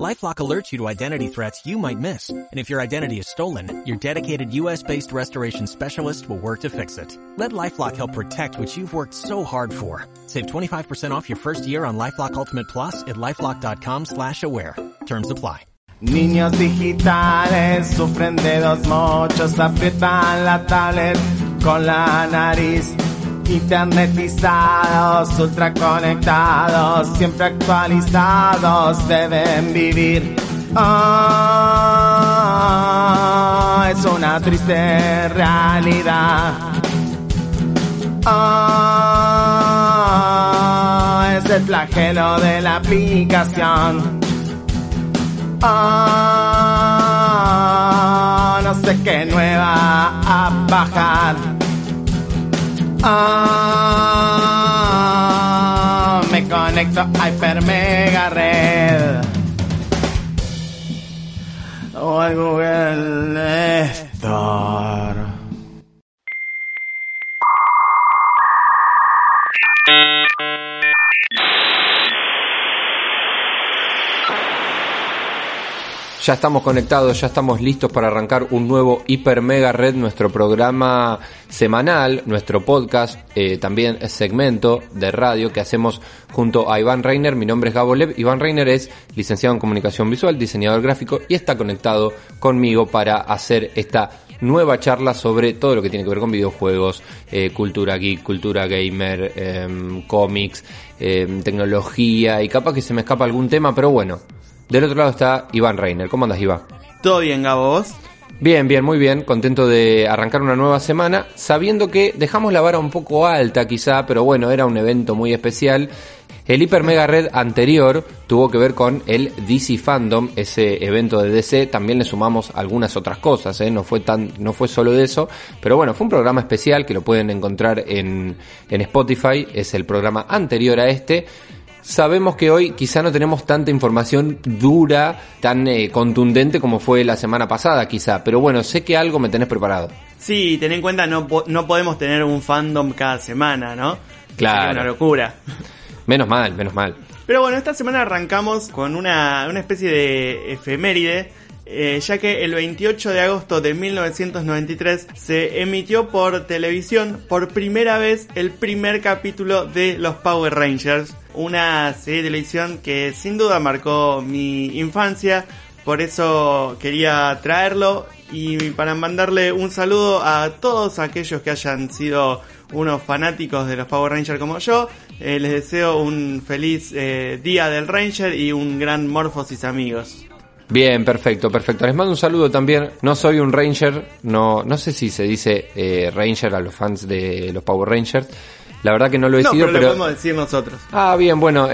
LifeLock alerts you to identity threats you might miss. And if your identity is stolen, your dedicated US-based restoration specialist will work to fix it. Let LifeLock help protect what you've worked so hard for. Save 25% off your first year on LifeLock Ultimate Plus at LifeLock.com slash aware. Terms apply. Niños digitales sufren de dos mochos, aprietan la tablet con la nariz. Internetizados, ultraconectados, siempre actualizados, deben vivir. Ah, es una triste realidad. Ah, es el flagelo de la aplicación. Ah, no sé qué nueva a bajar. Ah, me conecto a Hyper Mega Red. O al Google Store. Ya estamos conectados, ya estamos listos para arrancar un nuevo Hiper Mega Red, nuestro programa semanal, nuestro podcast, eh, también segmento de radio que hacemos junto a Iván Reiner. Mi nombre es Gabo Lev. Iván Reiner es licenciado en comunicación visual, diseñador gráfico y está conectado conmigo para hacer esta nueva charla sobre todo lo que tiene que ver con videojuegos, eh, cultura geek, cultura gamer, em, cómics, em, tecnología y capaz que se me escapa algún tema, pero bueno. Del otro lado está Iván Reiner. ¿Cómo andas, Iván? ¿Todo bien, Gabo? ¿Vos? Bien, bien, muy bien. Contento de arrancar una nueva semana, sabiendo que dejamos la vara un poco alta quizá, pero bueno, era un evento muy especial. El Hiper Mega Red anterior tuvo que ver con el DC Fandom, ese evento de DC. También le sumamos algunas otras cosas, ¿eh? no fue tan, no fue solo de eso, pero bueno, fue un programa especial que lo pueden encontrar en, en Spotify. Es el programa anterior a este. Sabemos que hoy quizá no tenemos tanta información dura, tan eh, contundente como fue la semana pasada, quizá, pero bueno, sé que algo me tenés preparado. Sí, ten en cuenta, no, no podemos tener un fandom cada semana, ¿no? Claro. Sería una locura. Menos mal, menos mal. Pero bueno, esta semana arrancamos con una, una especie de efeméride, eh, ya que el 28 de agosto de 1993 se emitió por televisión por primera vez el primer capítulo de los Power Rangers, una serie de televisión que sin duda marcó mi infancia, por eso quería traerlo y para mandarle un saludo a todos aquellos que hayan sido unos fanáticos de los Power Rangers como yo. Eh, les deseo un feliz eh, día del Ranger y un gran Morphosis amigos. Bien, perfecto, perfecto. Les mando un saludo también. No soy un Ranger, no, no sé si se dice eh, Ranger a los fans de los Power Rangers. La verdad que no lo he No, sido, pero, pero... lo podemos decir nosotros. Ah, bien, bueno,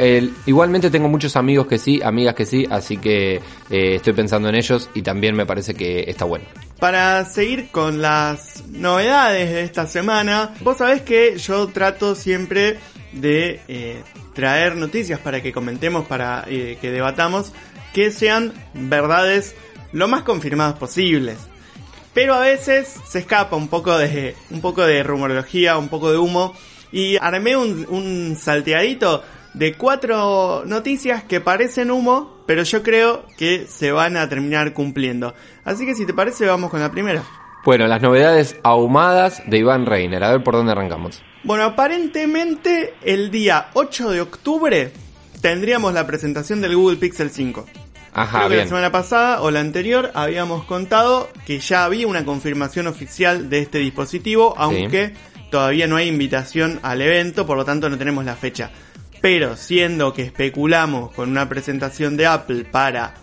igualmente tengo muchos amigos que sí, amigas que sí, así que eh, estoy pensando en ellos y también me parece que está bueno. Para seguir con las novedades de esta semana, vos sabés que yo trato siempre de eh, traer noticias para que comentemos, para eh, que debatamos, que sean verdades lo más confirmadas posibles. Pero a veces se escapa un poco de, un poco de rumorología, un poco de humo, y armé un, un salteadito de cuatro noticias que parecen humo, pero yo creo que se van a terminar cumpliendo. Así que si te parece, vamos con la primera. Bueno, las novedades ahumadas de Iván Reiner. A ver por dónde arrancamos. Bueno, aparentemente el día 8 de octubre tendríamos la presentación del Google Pixel 5. Ajá, Creo que la semana pasada o la anterior habíamos contado que ya había una confirmación oficial de este dispositivo, aunque todavía no hay invitación al evento, por lo tanto no tenemos la fecha. Pero siendo que especulamos con una presentación de Apple para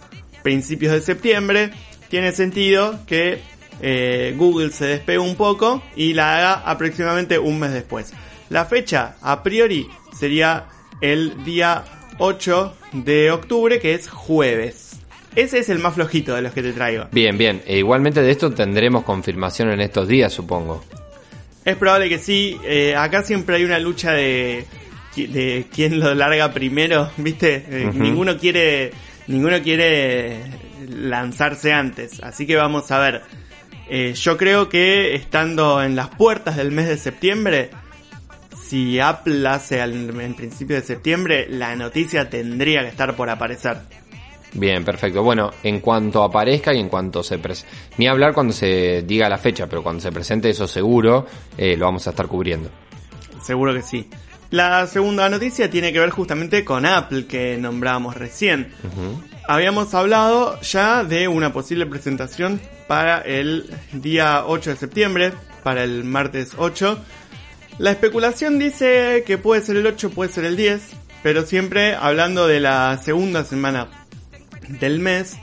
principios de septiembre, tiene sentido que eh, Google se despegue un poco y la haga aproximadamente un mes después. La fecha a priori sería el día 8 de octubre, que es jueves. Ese es el más flojito de los que te traigo. Bien, bien. E igualmente de esto tendremos confirmación en estos días, supongo. Es probable que sí. eh, acá siempre hay una lucha de, de quién lo larga primero, ¿viste? Eh. Ninguno quiere ninguno quiere lanzarse antes. Así que vamos a ver. Eh, yo creo que estando en las puertas del mes de septiembre, si Apple hace al, en principio de septiembre, la noticia tendría que estar por aparecer. Bien, perfecto. Bueno, en cuanto aparezca y en cuanto se presente, ni hablar cuando se diga la fecha, pero cuando se presente eso seguro, eh, lo vamos a estar cubriendo. Seguro que sí. La segunda noticia tiene que ver justamente con Apple que nombrábamos recién. Habíamos hablado ya de una posible presentación para el día 8 de septiembre, para el martes 8. La especulación dice que puede ser el 8, puede ser el 10, pero siempre hablando de la segunda semana del mes.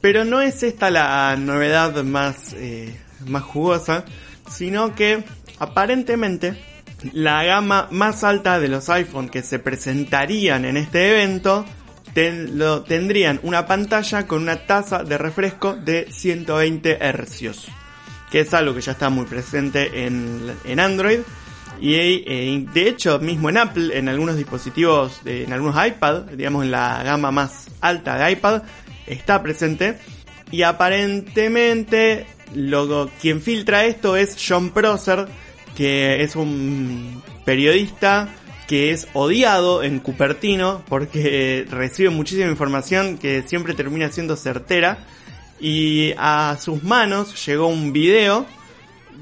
Pero no es esta la novedad más, eh, más jugosa, sino que aparentemente la gama más alta de los iPhone que se presentarían en este evento lo, tendrían una pantalla con una tasa de refresco de 120 Hz, que es algo que ya está muy presente en, en Android. Y eh, de hecho, mismo en Apple, en algunos dispositivos, en algunos iPad, digamos en la gama más alta de iPad, está presente. Y aparentemente, lo, quien filtra esto es John Prosser, que es un periodista que es odiado en Cupertino porque recibe muchísima información que siempre termina siendo certera y a sus manos llegó un video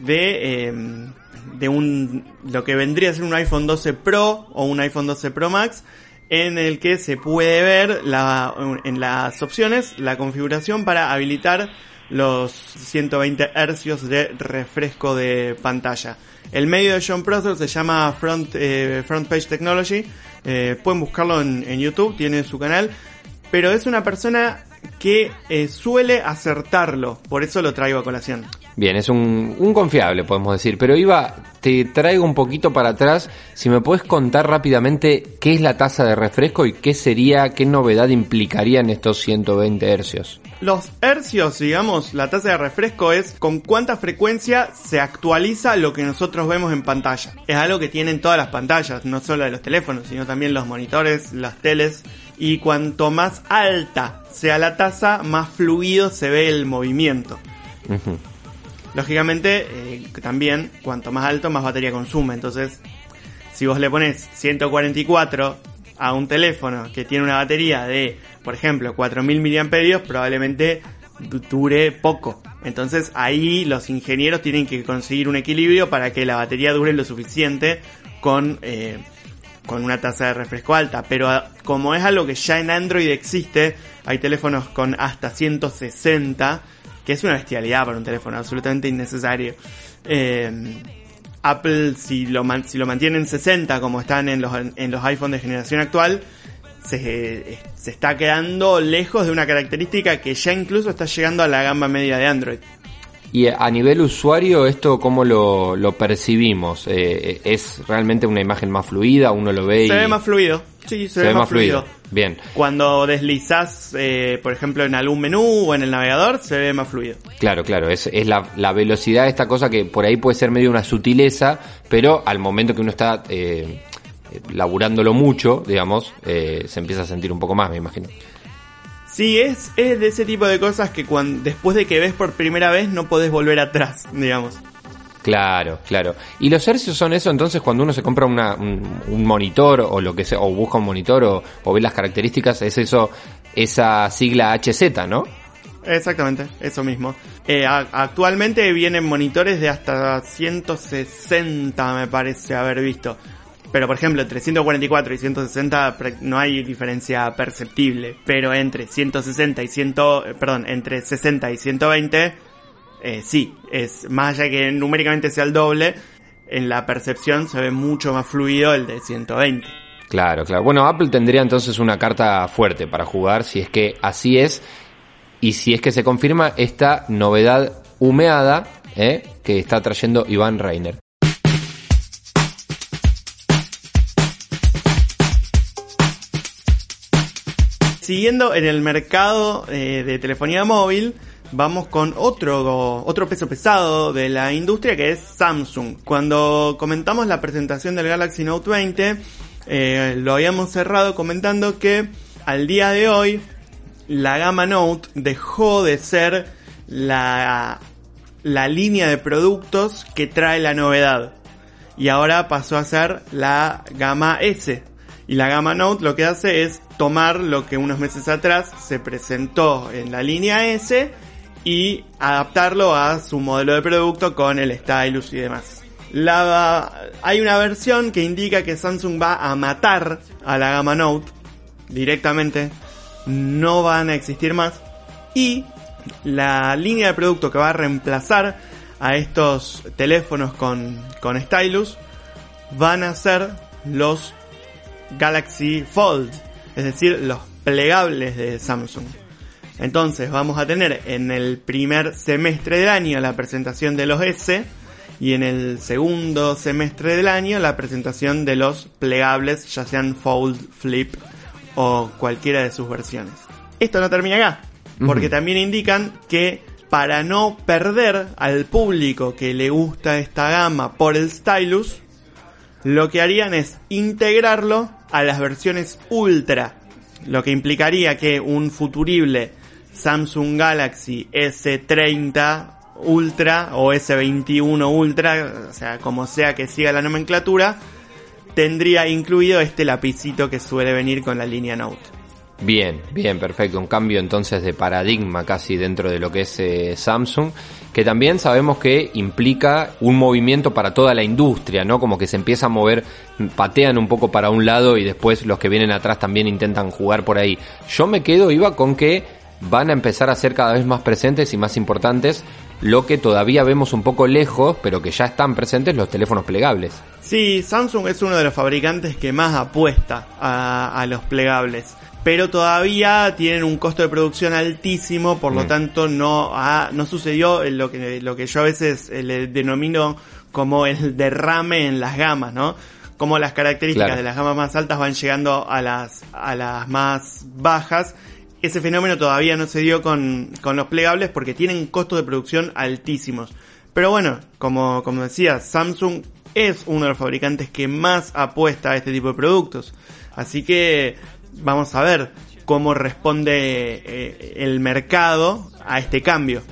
de, em, de un, lo que vendría a ser un iPhone 12 Pro o un iPhone 12 Pro Max en el que se puede ver la, en las opciones la configuración para habilitar los 120 Hz de refresco de pantalla. El medio de John Prosser se llama Front, eh, Front Page Technology. Eh, pueden buscarlo en, YouTube, tiene su canal. Pero es una persona que eh, suele acertarlo, por eso lo traigo a colación. Bien, es un, un, confiable, podemos decir. Pero Iba, te traigo un poquito para atrás. Si me puedes contar rápidamente qué es la tasa de refresco y qué sería, qué novedad implicaría en estos 120 hercios. Los hercios, digamos, la tasa de refresco es con cuánta frecuencia se actualiza lo que nosotros vemos en pantalla. Es algo que tienen todas las pantallas, no solo de los teléfonos, sino también los monitores, las teles. Y cuanto más alta sea la tasa, más fluido se ve el movimiento. Lógicamente, eh, también, cuanto más alto, más batería consume. Entonces, si vos le pones 144 a un teléfono que tiene una batería de, por ejemplo, 4000 mAh, probablemente dure poco. Entonces ahí los ingenieros tienen que conseguir un equilibrio para que la batería dure lo suficiente con, eh, con una tasa de refresco alta. Pero ah, como es algo que ya en Android existe, hay teléfonos con hasta 160 que es una bestialidad para un teléfono, absolutamente innecesario. Eh, Apple, si lo, si lo mantiene en 60 como están en los, en los iPhones de generación actual, se, se, está quedando lejos de una característica que ya incluso está llegando a la gama media de Android. Y a nivel usuario, ¿esto cómo lo, lo percibimos? Eh, ¿Es realmente una imagen más fluida? ¿Uno lo ve? Se ve más fluido. Sí, se, ve, más fluido. Bien. Cuando deslizas, eh, por ejemplo, en algún menú o en el navegador, se ve más fluido. Claro, claro. Es, es la, la, velocidad de esta cosa que por ahí puede ser medio una sutileza, pero al momento que uno está eh, laburándolo mucho, digamos, eh, se empieza a sentir un poco más, me imagino. Sí, es, es de ese tipo de cosas que cuando, después de que ves por primera vez no podés volver atrás, digamos. Claro, claro. ¿Y los hercios son eso entonces cuando uno se compra un, monitor o lo que sea, o busca un monitor o, o, ve las características, es eso, esa sigla HZ, ¿no? Exactamente, eso mismo. Eh, actualmente vienen monitores de hasta 160 me parece haber visto. Pero por ejemplo, entre 144 y 160 no hay diferencia perceptible. Pero entre 160 y 100, eh, perdón, entre 60 y 120, eh, sí, es más allá que numéricamente sea el doble, en la percepción se ve mucho más fluido el de 120. Claro, claro. Bueno, Apple tendría entonces una carta fuerte para jugar si es que así es y si es que se confirma esta novedad humeada ¿eh? que está trayendo Iván Reiner. Siguiendo en el mercado eh, de telefonía móvil, vamos con otro, otro peso pesado de la industria que es Samsung. Cuando comentamos la presentación del Galaxy Note 20, eh, lo habíamos cerrado comentando que al día de hoy la gama Note dejó de ser la, la línea de productos que trae la novedad. Y ahora pasó a ser la gama S. Y la gama Note lo que hace es tomar lo que unos meses atrás se presentó en la línea S y adaptarlo a su modelo de producto con el stylus y demás. Hay una versión que indica que Samsung va a matar a la gama Note directamente, no van a existir más y la línea de producto que va a reemplazar a estos teléfonos con, con stylus van a ser los Galaxy Fold, es decir, los plegables de Samsung. Entonces vamos a tener en el primer semestre del año la presentación de los S y en el segundo semestre del año la presentación de los plegables, ya sean Fold, Flip o cualquiera de sus versiones. Esto no termina acá, porque también indican que para no perder al público que le gusta esta gama por el stylus, lo que harían es integrarlo a las versiones Ultra, lo que implicaría que un futurible Samsung Galaxy S30 Ultra o S21 Ultra, o sea, como sea que siga la nomenclatura, tendría incluido este lapicito que suele venir con la línea Note. Bien, bien, perfecto. Un cambio entonces de paradigma casi dentro de lo que es eh, Samsung, que también sabemos que implica un movimiento para toda la industria, ¿no? Como que se empieza a mover, patean un poco para un lado y después los que vienen atrás también intentan jugar por ahí. Yo me quedo, iba con que van a empezar a ser cada vez más presentes y más importantes lo que todavía vemos un poco lejos, pero que ya están presentes los teléfonos plegables. Sí, Samsung es uno de los fabricantes que más apuesta a, los plegables. Pero todavía tienen un costo de producción altísimo, por lo mm. tanto no, no sucedió lo que, lo que yo a veces eh, le denomino como el derrame en las gamas, ¿no? Como las características de las gamas más altas van llegando a las, a las más bajas ese fenómeno todavía no se dio con, los plegables porque tienen costos de producción altísimos. Pero bueno, como, como decía, Samsung es uno de los fabricantes que más apuesta a este tipo de productos. Así que vamos a ver cómo responde eh, el mercado a este cambio.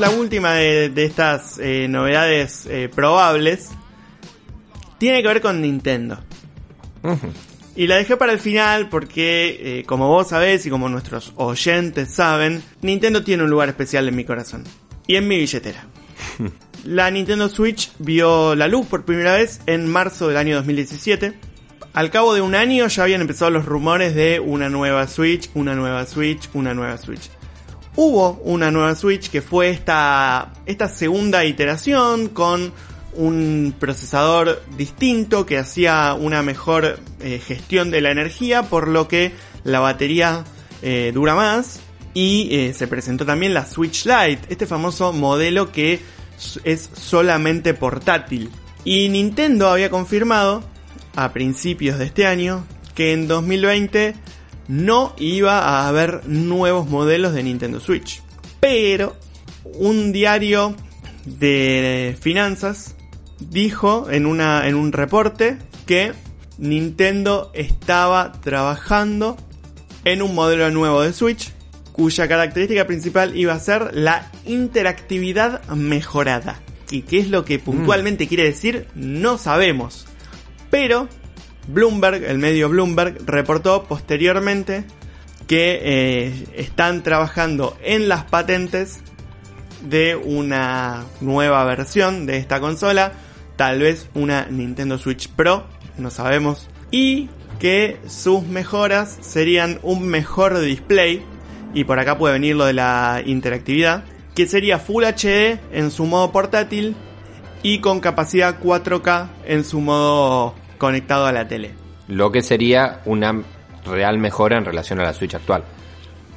La última de, estas eh, novedades eh, probables tiene que ver con Nintendo. Y la dejé para el final porque, eh, como vos sabés y como nuestros oyentes saben, Nintendo tiene un lugar especial en mi corazón. Y en mi billetera. la Nintendo Switch vio la luz por primera vez en marzo del año 2017. Al cabo de un año ya habían empezado los rumores de una nueva Switch, una nueva Switch, una nueva Switch hubo una nueva Switch que fue esta, esta segunda iteración con un procesador distinto que hacía una mejor eh, gestión de la energía, por lo que la batería eh, dura más. Y eh, se presentó también la Switch Lite, este famoso modelo que es solamente portátil. Y Nintendo había confirmado a principios de este año que en 2020 no iba a haber nuevos modelos de Nintendo Switch. Pero un diario de finanzas dijo en, una, en un reporte que Nintendo estaba trabajando en un modelo nuevo de Switch cuya característica principal iba a ser la interactividad mejorada. ¿Y qué es lo que puntualmente quiere decir? No sabemos. Pero Bloomberg, el medio Bloomberg, reportó posteriormente que eh, están trabajando en las patentes de una nueva versión de esta consola, tal vez una Nintendo Switch Pro, no sabemos, y que sus mejoras serían un mejor display, y por acá puede venir lo de la interactividad, que sería Full HD en su modo portátil y con capacidad 4K en su modo conectado a la tele. Lo que sería una real mejora en relación a la Switch actual.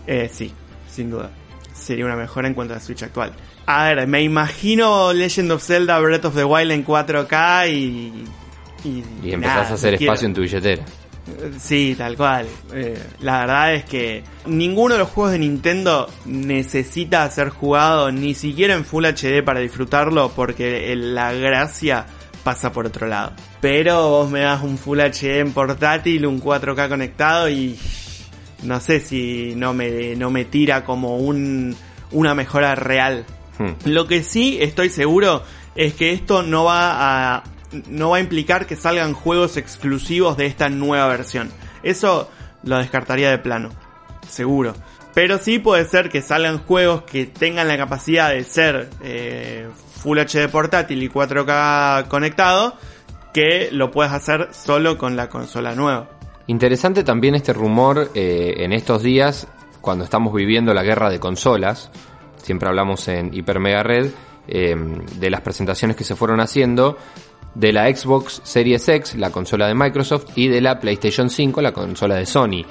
Eh, sí, sin duda. Sería una mejora en cuanto a la Switch actual. A ver, me imagino Legend of Zelda Breath of the Wild en 4K y. Y, empezás a hacer espacio en tu billetera. Sí, tal cual. Eh, la verdad es que ninguno de los juegos de Nintendo necesita ser jugado ni siquiera en Full HD para disfrutarlo porque la gracia pasa por otro lado. Pero vos me das un Full HD en portátil, un 4K conectado y no sé si no me, no me tira como un, una mejora real. Hmm. Lo que sí estoy seguro es que esto no va a no va a implicar que salgan juegos exclusivos de esta nueva versión. Eso lo descartaría de plano, seguro. Pero sí puede ser que salgan juegos que tengan la capacidad de ser eh, Full HD portátil y 4K conectado, que lo puedas hacer solo con la consola nueva. Interesante también este rumor eh, en estos días, cuando estamos viviendo la guerra de consolas, siempre hablamos en Hyper Mega Red, eh, de las presentaciones que se fueron haciendo, de la Xbox Series X, la consola de Microsoft, y de la PlayStation 5, la consola de Sony,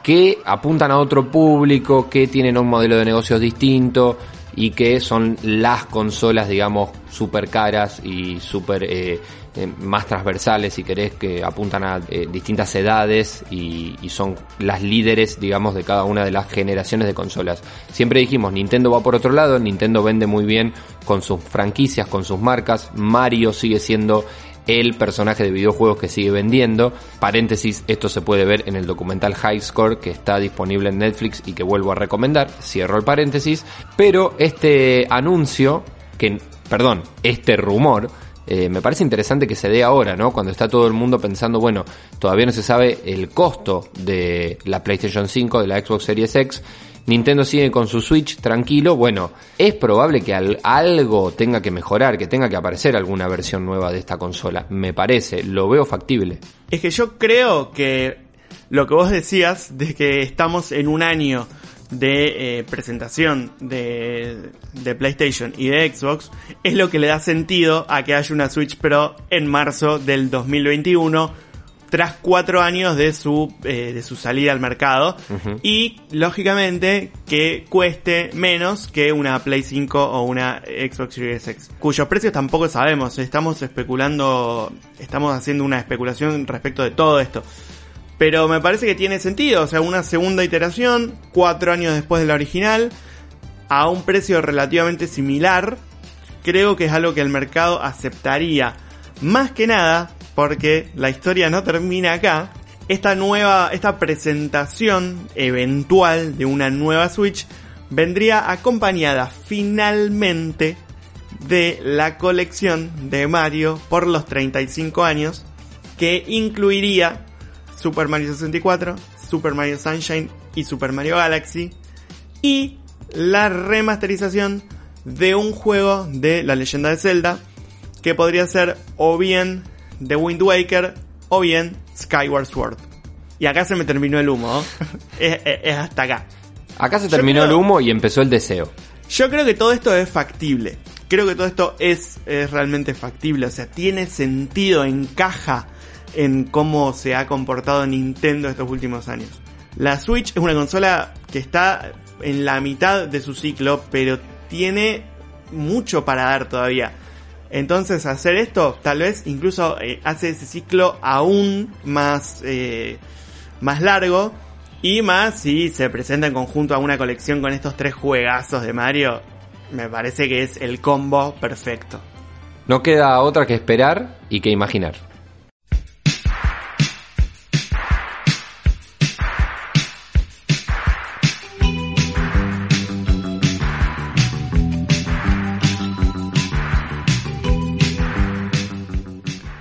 que apuntan a otro público, que tienen un modelo de negocios distinto y que son las consolas, digamos, súper caras y súper eh, eh, más transversales, si querés, que apuntan a eh, distintas edades y, y, son las líderes, digamos, de cada una de las generaciones de consolas. Siempre dijimos, Nintendo va por otro lado, Nintendo vende muy bien con sus franquicias, con sus marcas, Mario sigue siendo el personaje de videojuegos que sigue vendiendo. Paréntesis, esto se puede ver en el documental High Score que está disponible en Netflix y que vuelvo a recomendar. Cierro el paréntesis. Pero este anuncio, que, perdón, este rumor, eh, me parece interesante que se dé ahora, ¿no? Cuando está todo el mundo pensando, bueno, todavía no se sabe el costo de la PlayStation 5, de la Xbox Series X Nintendo sigue con su Switch tranquilo. Bueno, es probable que algo tenga que mejorar, que tenga que aparecer alguna versión nueva de esta consola. Me parece, lo veo factible. Es que yo creo que lo que vos decías de que estamos en un año de eh, presentación de, de, PlayStation y de Xbox es lo que le da sentido a que haya una Switch Pro en marzo del 2021 tras cuatro años de su, eh, de su salida al mercado. Y lógicamente que cueste menos que una Play 5 o una Xbox Series X, cuyos precios tampoco sabemos. Estamos especulando, estamos haciendo una especulación respecto de todo esto. Pero me parece que tiene sentido, o sea, una segunda iteración, cuatro años después de la original, a un precio relativamente similar, creo que es algo que el mercado aceptaría. Más que nada porque la historia no termina acá. Esta nueva, esta presentación eventual de una nueva Switch vendría acompañada finalmente de la colección de Mario por los 35 años que incluiría Super Mario 64, Super Mario Sunshine y Super Mario Galaxy y la remasterización de un juego de la leyenda de Zelda que podría ser o bien The Wind Waker o bien Skyward Sword. Y acá se me terminó el humo. es, hasta acá. Acá se terminó el humo y empezó el deseo. Yo creo que todo esto es factible. Creo que todo esto es, es realmente factible. O sea, tiene sentido, encaja en cómo se ha comportado Nintendo estos últimos años. La Switch es una consola que está en la mitad de su ciclo, pero tiene mucho para dar todavía. Entonces hacer esto tal vez incluso eh, hace ese ciclo aún más, eh, más largo y más si se presenta en conjunto a una colección con estos tres juegazos de Mario, me parece que es el combo perfecto. No queda otra que esperar y que imaginar.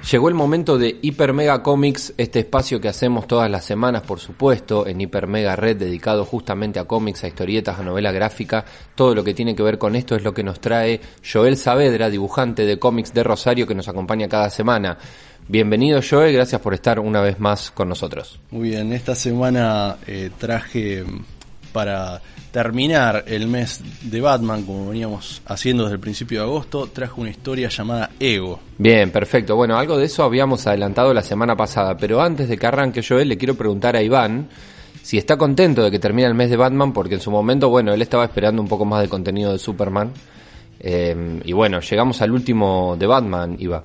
Llegó el momento de Hiper Mega Comics, este espacio que hacemos todas las semanas, por supuesto, en Hiper Mega Red, dedicado justamente a cómics, a historietas, a novela gráfica. Todo lo que tiene que ver con esto es lo que nos trae Joel Saavedra, dibujante de cómics de Rosario, que nos acompaña cada semana. Bienvenido Joel, gracias por estar una vez más con nosotros. Muy bien, esta semana eh, traje para terminar el mes de Batman, como veníamos haciendo desde el principio de agosto, trajo una historia llamada Ego. Bien, perfecto. Bueno, algo de eso habíamos adelantado la semana pasada, pero antes de que arranque yo, le quiero preguntar a Iván si está contento de que termine el mes de Batman, porque en su momento, bueno, él estaba esperando un poco más de contenido de Superman. Eh, y bueno, llegamos al último de Batman, Iván.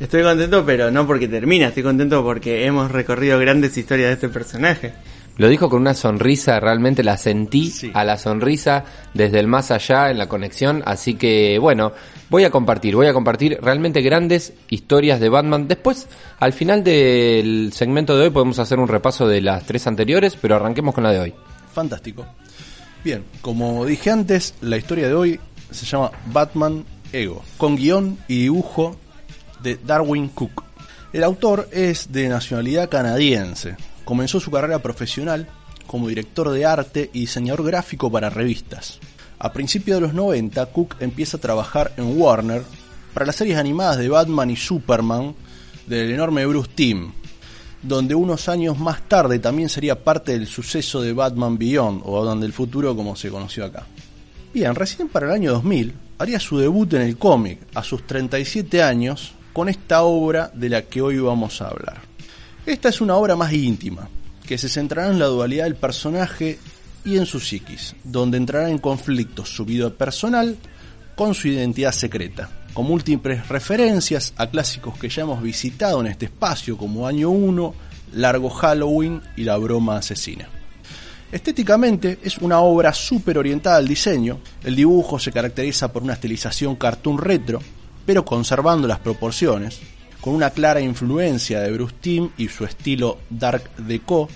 Estoy contento, pero no porque termina, estoy contento porque hemos recorrido grandes historias de este personaje. Lo dijo con una sonrisa, realmente la sentí Sí. a la sonrisa desde el más allá en la conexión, así que bueno, voy a compartir, voy a compartir realmente grandes historias de Batman. Después, al final del segmento de hoy podemos hacer un repaso de las tres anteriores, pero arranquemos con la de hoy. Fantástico. Bien, como dije antes, la historia de hoy se llama Batman Ego, con guion y dibujo de Darwin Cook. El autor es de nacionalidad canadiense. Comenzó su carrera profesional como director de arte y diseñador gráfico para revistas. A principios de los 90, Cook empieza a trabajar en Warner para las series animadas de Batman y Superman del enorme Bruce Timm, donde unos años más tarde también sería parte del suceso de Batman Beyond, o Batman del futuro como se conoció acá. Bien, recién para el año 2000 haría su debut en el cómic, a sus 37 años, con esta obra de la que hoy vamos a hablar. Esta es una obra más íntima, que se centrará en la dualidad del personaje y en su psiquis, donde entrará en conflicto su vida personal con su identidad secreta, con múltiples referencias a clásicos que ya hemos visitado en este espacio como Año 1, Largo Halloween y La Broma Asesina. Estéticamente es una obra súper orientada al diseño, el dibujo se caracteriza por una estilización cartoon retro, pero conservando las proporciones, con una clara influencia de Bruce Timm y su estilo dark deco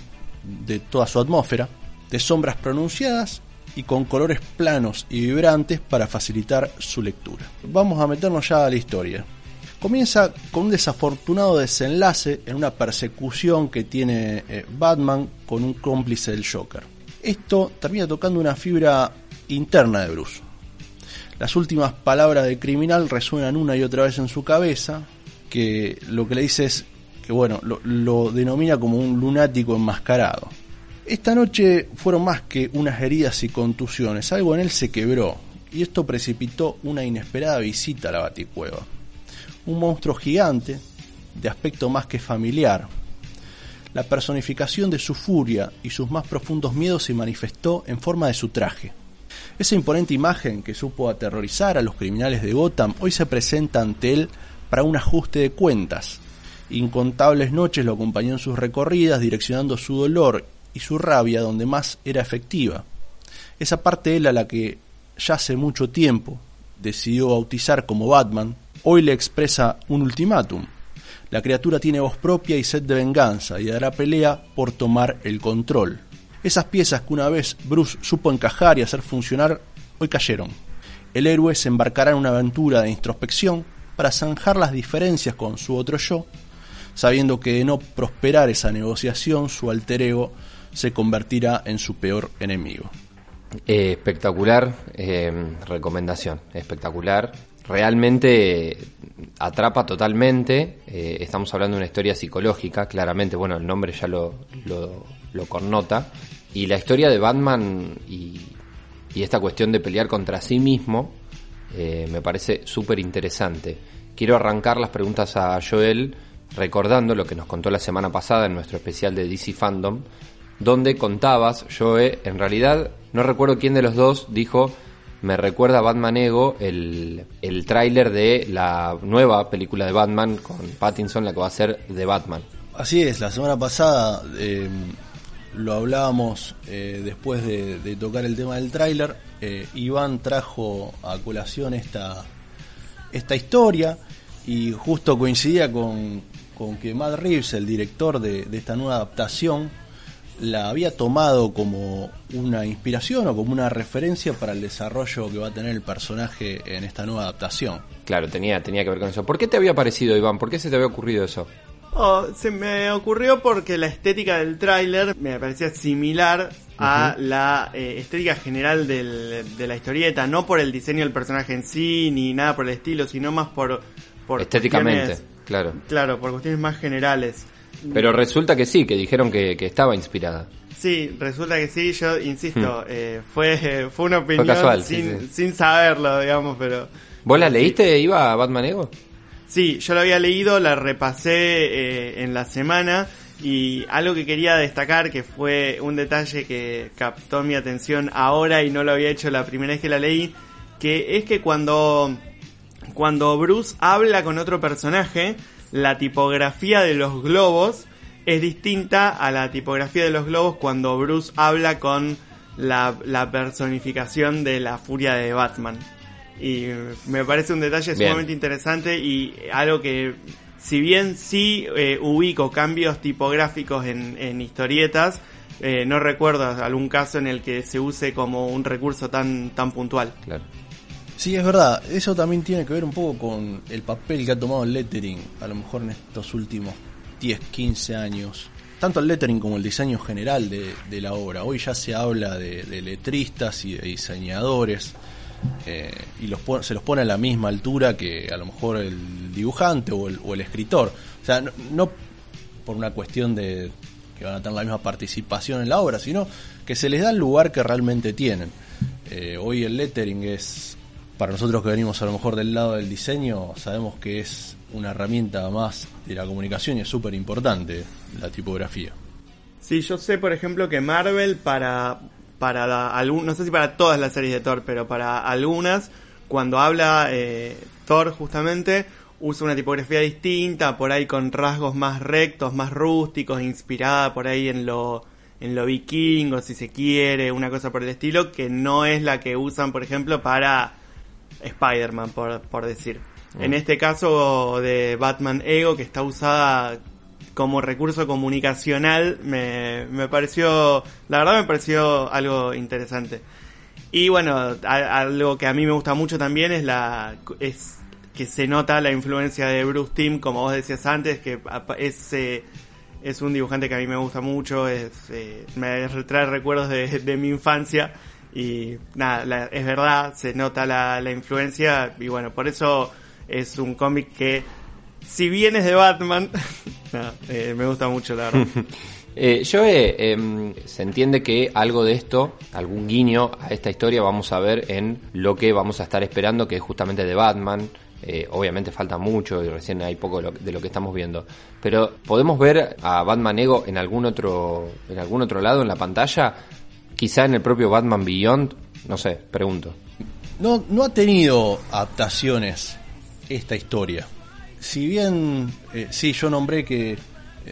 de toda su atmósfera, de sombras pronunciadas y con colores planos y vibrantes para facilitar su lectura. Vamos a meternos ya a la historia. Comienza con un desafortunado desenlace en una persecución que tiene eh, Batman con un cómplice del Joker. Esto termina tocando una fibra interna de Bruce. Las últimas palabras del criminal resuenan una y otra vez en su cabeza, que lo que le dice es que bueno, lo, lo denomina como un lunático enmascarado. Esta noche fueron más que unas heridas y contusiones, algo en él se quebró, y esto precipitó una inesperada visita a la baticueva. Un monstruo gigante, de aspecto más que familiar. La personificación de su furia y sus más profundos miedos se manifestó en forma de su traje. Esa imponente imagen que supo aterrorizar a los criminales de Gotham hoy se presenta ante él para un ajuste de cuentas. Incontables noches lo acompañó en sus recorridas, direccionando su dolor y su rabia donde más era efectiva. Esa parte él a la que ya hace mucho tiempo decidió bautizar como Batman, hoy le expresa un ultimátum. La criatura tiene voz propia y sed de venganza y dará pelea por tomar el control. Esas piezas que una vez Bruce supo encajar y hacer funcionar, hoy cayeron. El héroe se embarcará en una aventura de introspección para zanjar las diferencias con su otro yo, sabiendo que de no prosperar esa negociación, su alter ego se convertirá en su peor enemigo. Espectacular eh, recomendación, espectacular. Realmente eh, atrapa totalmente. eh, estamos hablando de una historia psicológica, claramente. Bueno, el nombre ya lo, lo, connota. Y la historia de Batman y esta cuestión de pelear contra sí mismo eh, me parece súper interesante. Quiero arrancar las preguntas a Joel recordando lo que nos contó la semana pasada en nuestro especial de DC Fandom, donde contabas, Joe, en realidad no recuerdo quién de los dos dijo, me recuerda Batman Ego el, el tráiler de la nueva película de Batman con Pattinson, la que va a ser de Batman. Así es, la semana pasada eh, lo hablábamos eh, después de, de tocar el tema del tráiler. eh, Iván trajo a colación esta, esta historia y justo coincidía con, con que Matt Reeves, el director de, de esta nueva adaptación, la había tomado como una inspiración o como una referencia para el desarrollo que va a tener el personaje en esta nueva adaptación. Claro, tenía, tenía que ver con eso. ¿Por qué te había parecido, Iván? ¿Por qué se te había ocurrido eso? Oh, se me ocurrió porque la estética del tráiler me parecía similar a la eh, estética general del- de la historieta, no por el diseño del personaje en sí, ni nada por el estilo, sino más por... por Estéticamente, claro. Claro, por cuestiones más generales. Pero resulta que sí, que dijeron que, que estaba inspirada. Sí, resulta que sí, yo insisto, eh, fue, fue una opinión casual, sin, sí. sin saberlo, digamos, pero... ¿Vos la leíste, Iba, Batman Ego? Sí, yo lo había leído, la repasé eh, en la semana y algo que quería destacar, que fue un detalle que captó mi atención ahora y no lo había hecho la primera vez que la leí, que es que cuando, cuando Bruce habla con otro personaje, la tipografía de los globos es distinta a la tipografía de los globos cuando Bruce habla con la, la personificación de la furia de Batman. Y me parece un detalle Bien. sumamente interesante y algo que, si bien sí eh, ubico cambios tipográficos en, en historietas, eh, no recuerdo algún caso en el que se use como un recurso tan, tan puntual. Claro. Sí, es verdad. Eso también tiene que ver un poco con el papel que ha tomado el lettering, a lo mejor en estos últimos 10, 15 años. Tanto el lettering como el diseño general de, de la obra. Hoy ya se habla de, de letristas y de diseñadores. Eh, y se los pone a la misma altura que a lo mejor el dibujante o el, escritor. O sea, no, no por una cuestión de que van a tener la misma participación en la obra, sino que se les da el lugar que realmente tienen. Eh, hoy el lettering es, para nosotros que venimos a lo mejor del lado del diseño, sabemos que es una herramienta más de la comunicación y es súper importante la tipografía. Sí, yo sé, por ejemplo, que Marvel para para algún- no sé si para todas las series de Thor, pero para algunas, cuando habla eh, Thor justamente, usa una tipografía distinta, por ahí con rasgos más rectos, más rústicos, inspirada por ahí en lo en lo vikingo, si se quiere, una cosa por el estilo, que no es la que usan, por ejemplo, para Spider-Man, por, por decir. En este caso de Batman Ego, que está usada como recurso comunicacional, me, me pareció, la verdad me pareció algo interesante. Y bueno, a- algo que a mí me gusta mucho también es la es que se nota la influencia de Bruce Timm, como vos decías antes, que es eh, es un dibujante que a mí me gusta mucho, es eh, me trae recuerdos de, de mi infancia y nada, la- es verdad, se nota la, la influencia y bueno, por eso es un cómic que si bien es de Batman, eh, me gusta mucho la verdad. Eh, yo eh, em, se entiende que algo de esto, algún guiño a esta historia vamos a ver en lo que vamos a estar esperando, que es justamente de Batman. Eh, obviamente falta mucho y recién hay poco de lo, de lo que estamos viendo. Pero podemos ver a Batman Ego en algún otro, en algún otro lado en la pantalla, quizá en el propio Batman Beyond, no sé, pregunto. No, no ha tenido adaptaciones esta historia. Si bien, eh, sí, yo nombré que eh,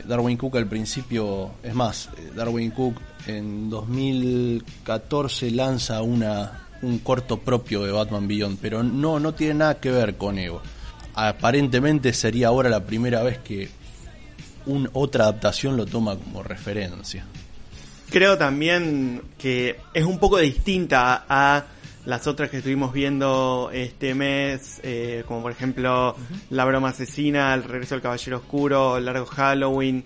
Darwin Cook al principio, es más, eh, Darwin Cook en 2014 lanza una, un corto propio de Batman Beyond, pero no, no tiene nada que ver con Ego. Aparentemente sería ahora la primera vez que un, otra adaptación lo toma como referencia. Creo también que es un poco distinta a las otras que estuvimos viendo este mes, eh, como por ejemplo La broma asesina, El regreso del caballero oscuro, El largo Halloween.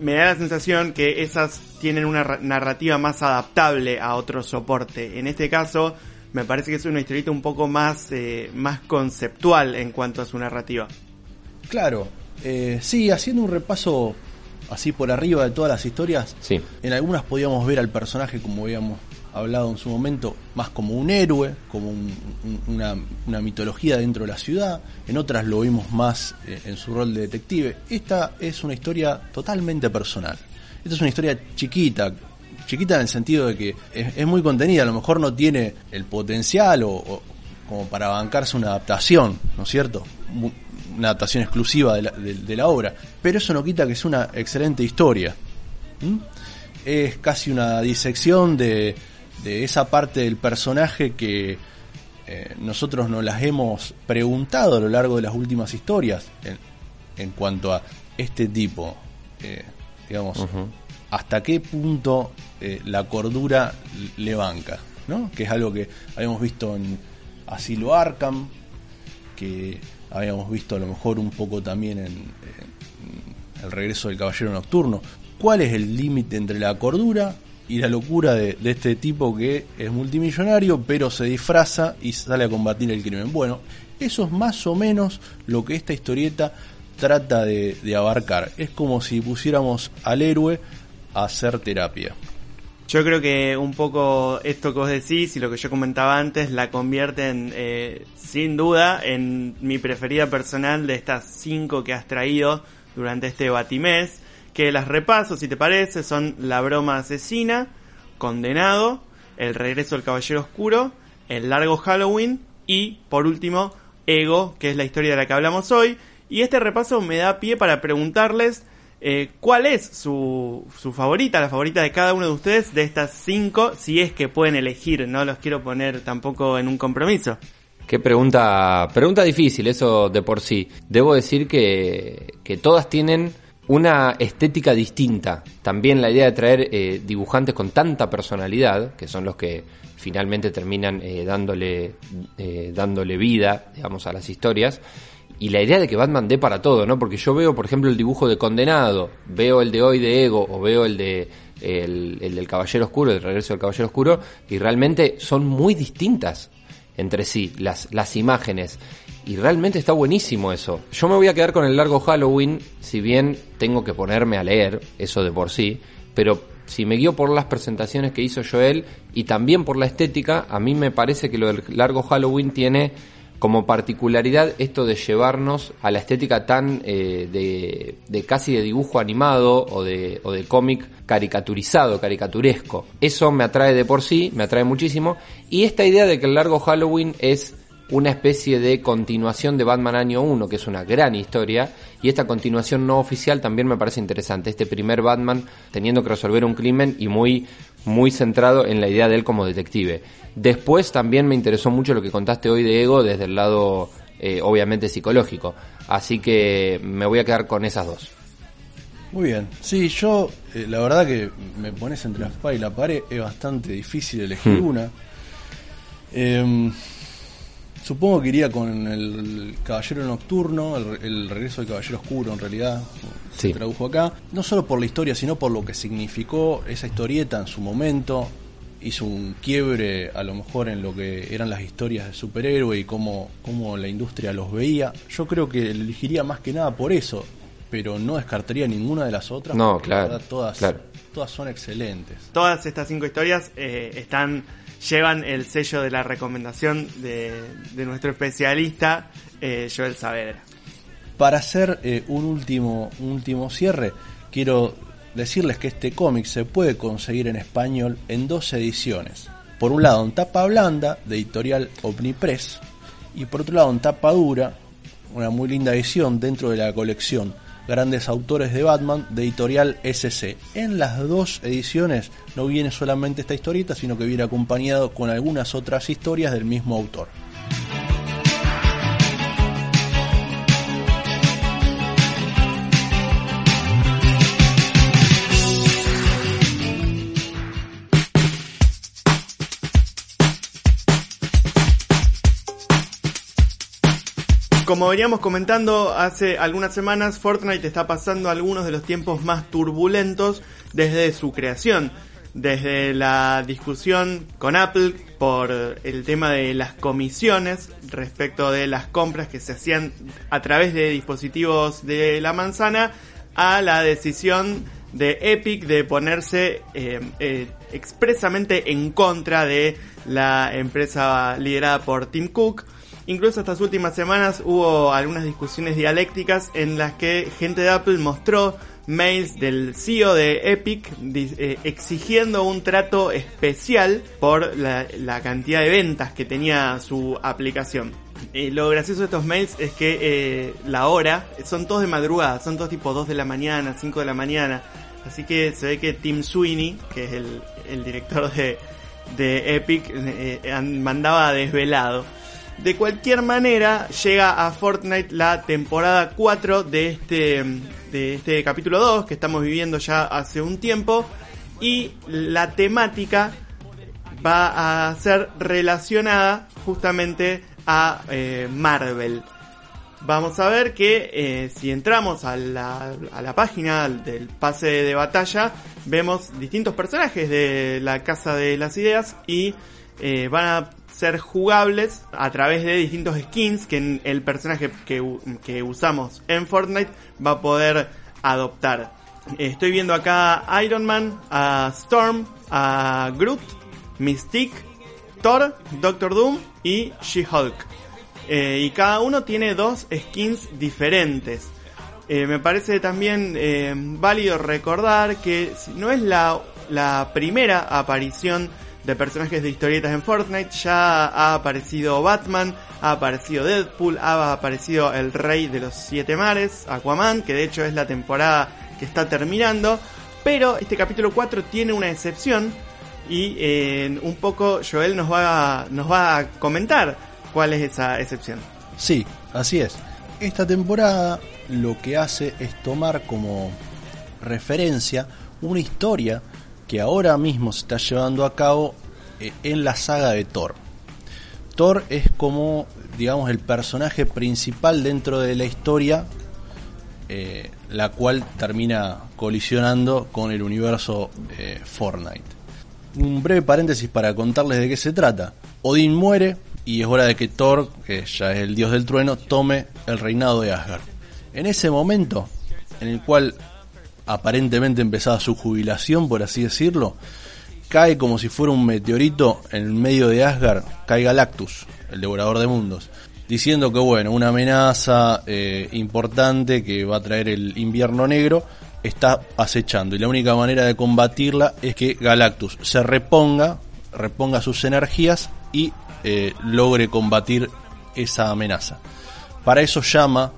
Me da la sensación que esas tienen una ra- narrativa más adaptable a otro soporte. En este caso, me parece que es una historieta un poco más, eh, más conceptual en cuanto a su narrativa. Claro, eh, sí, haciendo un repaso así por arriba de todas las historias, Sí. en algunas podíamos ver al personaje, como habíamos hablado en su momento, más como un héroe, como un- un- una, una mitología dentro de la ciudad, en otras lo vimos más eh, en su rol de detective. Esta es una historia totalmente personal. Esta es una historia chiquita, chiquita en el sentido de que es, muy contenida, a lo mejor no tiene el potencial o, como para bancarse una adaptación, ¿no es cierto? Una adaptación exclusiva de la, obra, pero eso no quita que es una excelente historia. Es casi una disección de, de esa parte del personaje que eh, nosotros nos las hemos preguntado a lo largo de las últimas historias en, en cuanto a este tipo, eh, digamos, hasta qué punto eh, la cordura le banca, ¿no? Que es algo que habíamos visto en Asilo Arkham, que habíamos visto a lo mejor un poco también en, en El regreso del Caballero Nocturno. ¿Cuál es el límite entre la cordura y la locura de, este tipo que es multimillonario, pero se disfraza y sale a combatir el crimen? Bueno, eso es más o menos lo que esta historieta trata de, abarcar. Es como si pusiéramos al héroe a hacer terapia. Yo creo que un poco esto que vos decís y lo que yo comentaba antes la convierte en, eh, sin duda, en mi preferida personal de estas cinco que has traído durante este batimés. Que las repaso, si te parece, son La broma asesina, Condenado, El regreso del caballero oscuro, El largo Halloween y, por último, Ego, que es la historia de la que hablamos hoy. Y este repaso me da pie para preguntarles eh, cuál es su, su favorita, la favorita de cada uno de ustedes de estas cinco, si es que pueden elegir. No los quiero poner tampoco en un compromiso. Qué pregunta, pregunta difícil, eso de por sí. Debo decir que, que todas tienen una estética distinta. También la idea de traer eh, dibujantes con tanta personalidad, que son los que finalmente terminan eh, dándole, eh, dándole vida, digamos, a las historias. Y la idea de que Batman dé para todo, ¿no? Porque yo veo, por ejemplo, el dibujo de Condenado, veo el de hoy de Ego, o veo el de el, el del Caballero Oscuro, el regreso del Caballero Oscuro, y realmente son muy distintas entre sí, las, las imágenes. Y realmente está buenísimo eso. Yo me voy a quedar con el largo Halloween, si bien tengo que ponerme a leer, eso de por sí, pero si me guío por las presentaciones que hizo Joel y también por la estética, a mí me parece que lo del largo Halloween tiene como particularidad esto de llevarnos a la estética tan eh, de, de, casi de dibujo animado o de, o de cómic caricaturizado, caricaturesco. Eso me atrae de por sí, me atrae muchísimo. Y esta idea de que el largo Halloween es una especie de continuación de Batman Año 1, que es una gran historia, y esta continuación no oficial también me parece interesante. Este primer Batman teniendo que resolver un crimen y muy, muy centrado en la idea de él como detective. Después también me interesó mucho lo que contaste hoy de Ego desde el lado, eh, obviamente, psicológico. Así que me voy a quedar con esas dos. Muy bien. Sí, yo, eh, la verdad que me pones entre la espada y la pared, es bastante difícil elegir hmm. una. Eh, Supongo que iría con el Caballero Nocturno, el, regreso del Caballero Oscuro en realidad, se tradujo acá, no solo por la historia, sino por lo que significó esa historieta en su momento, hizo un quiebre a lo mejor en lo que eran las historias de superhéroe y cómo, cómo la industria los veía. Yo creo que elegiría más que nada por eso, pero no descartaría ninguna de las otras. No, claro. todas, claro. Todas son excelentes. Todas estas cinco historias eh, están llevan el sello de la recomendación de, nuestro especialista eh, Joel Saavedra. Para hacer eh, un, último, un último cierre, quiero decirles que este cómic se puede conseguir en español en dos ediciones. Por un lado en tapa blanda de editorial Omnipress y por otro lado en tapa dura, una muy linda edición dentro de la colección grandes autores de Batman de editorial SC. En las dos ediciones no viene solamente esta historieta, sino que viene acompañado con algunas otras historias del mismo autor. Como veníamos comentando hace algunas semanas, Fortnite está pasando algunos de los tiempos más turbulentos desde su creación. Desde la discusión con Apple por el tema de las comisiones respecto de las compras que se hacían a través de dispositivos de la manzana, a la decisión de Epic de ponerse eh, eh, expresamente en contra de la empresa liderada por Tim Cook Incluso estas últimas semanas hubo algunas discusiones dialécticas en las que gente de Apple mostró mails del CEO de Epic eh, exigiendo un trato especial por la, cantidad de ventas que tenía su aplicación. lo gracioso de estos mails es que eh, la hora son todos de madrugada, son todos tipo 2 de la mañana, 5 de la mañana. Así que se ve que Tim Sweeney, que es el, director de, Epic, eh, mandaba desvelado. De cualquier manera, llega a Fortnite la temporada 4 de este, de este capítulo 2 que estamos viviendo ya hace un tiempo. Y la temática va a ser relacionada justamente a eh, Marvel. Vamos a ver que eh, si entramos a la, a la página del pase de batalla, vemos distintos personajes de la Casa de las Ideas y eh, van a ser jugables a través de distintos skins que el personaje que, usamos en Fortnite va a poder adoptar. Estoy viendo acá a Iron Man, a Storm, a Groot, Mystique, Thor, Doctor Doom y She-Hulk. Eh, y cada uno tiene dos skins diferentes. Eh, me parece también eh, válido recordar que no es la, la primera aparición de personajes de historietas en Fortnite. Ya ha aparecido Batman, ha aparecido Deadpool, ha aparecido el Rey de los Siete Mares, Aquaman, que de hecho es la temporada que está terminando. Pero este capítulo 4 tiene una excepción y eh, un poco Joel nos va, nos va a comentar cuál es esa excepción. Sí, así es. Esta temporada lo que hace es tomar como referencia una historia que ahora mismo se está llevando a cabo eh, en la saga de Thor. Thor es como, digamos, el personaje principal dentro de la historia, eh, la cual termina colisionando con el universo eh, Fortnite. Un breve paréntesis para contarles de qué se trata. Odín muere y es hora de que Thor, que ya es el dios del trueno, tome el reinado de Asgard. En ese momento, en el cual aparentemente empezaba su jubilación, por así decirlo, cae como si fuera un meteorito en medio de Asgard, cae Galactus, el devorador de mundos, diciendo que bueno, una amenaza eh, importante que va a traer el invierno negro está acechando y la única manera de combatirla es que Galactus se reponga, reponga sus energías y eh, logre combatir esa amenaza. Para eso llama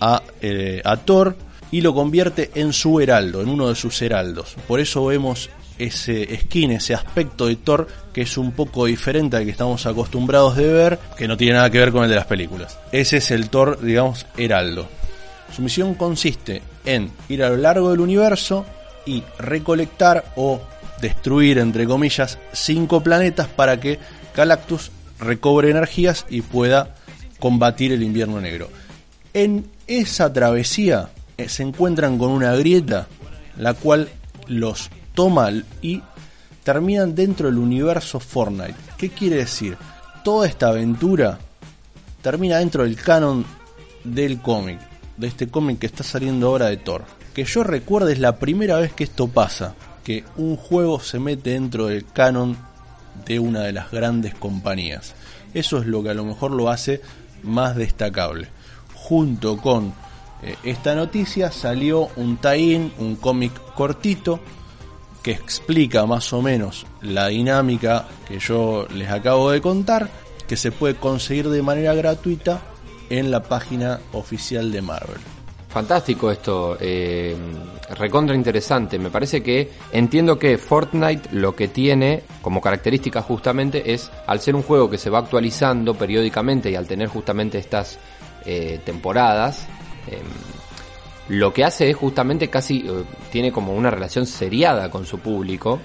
a, eh, a Thor y lo convierte en su heraldo, en uno de sus heraldos. Por eso vemos ese skin, ese aspecto de Thor que es un poco diferente al que estamos acostumbrados de ver, que no tiene nada que ver con el de las películas. Ese es el Thor, digamos, heraldo. Su misión consiste en ir a lo largo del universo y recolectar o destruir, entre comillas, cinco planetas para que Galactus recobre energías y pueda combatir el invierno negro. En esa travesía se encuentran con una grieta, la cual los toma y terminan dentro del universo Fortnite. ¿Qué quiere decir? Toda esta aventura termina dentro del canon del cómic, de este cómic que está saliendo ahora de Thor. Que yo recuerde es la primera vez que esto pasa, que un juego se mete dentro del canon de una de las grandes compañías. Eso es lo que a lo mejor lo hace más destacable. Junto con eh, esta noticia salió un tie-in, un cómic cortito, que explica más o menos la dinámica que yo les acabo de contar, que se puede conseguir de manera gratuita en la página oficial de Marvel. Fantástico esto, eh, recontra interesante. Me parece que entiendo que Fortnite lo que tiene como característica justamente es, al ser un juego que se va actualizando periódicamente y al tener justamente estas eh, temporadas, em, lo que hace es justamente casi, eh, tiene como una relación seriada con su público.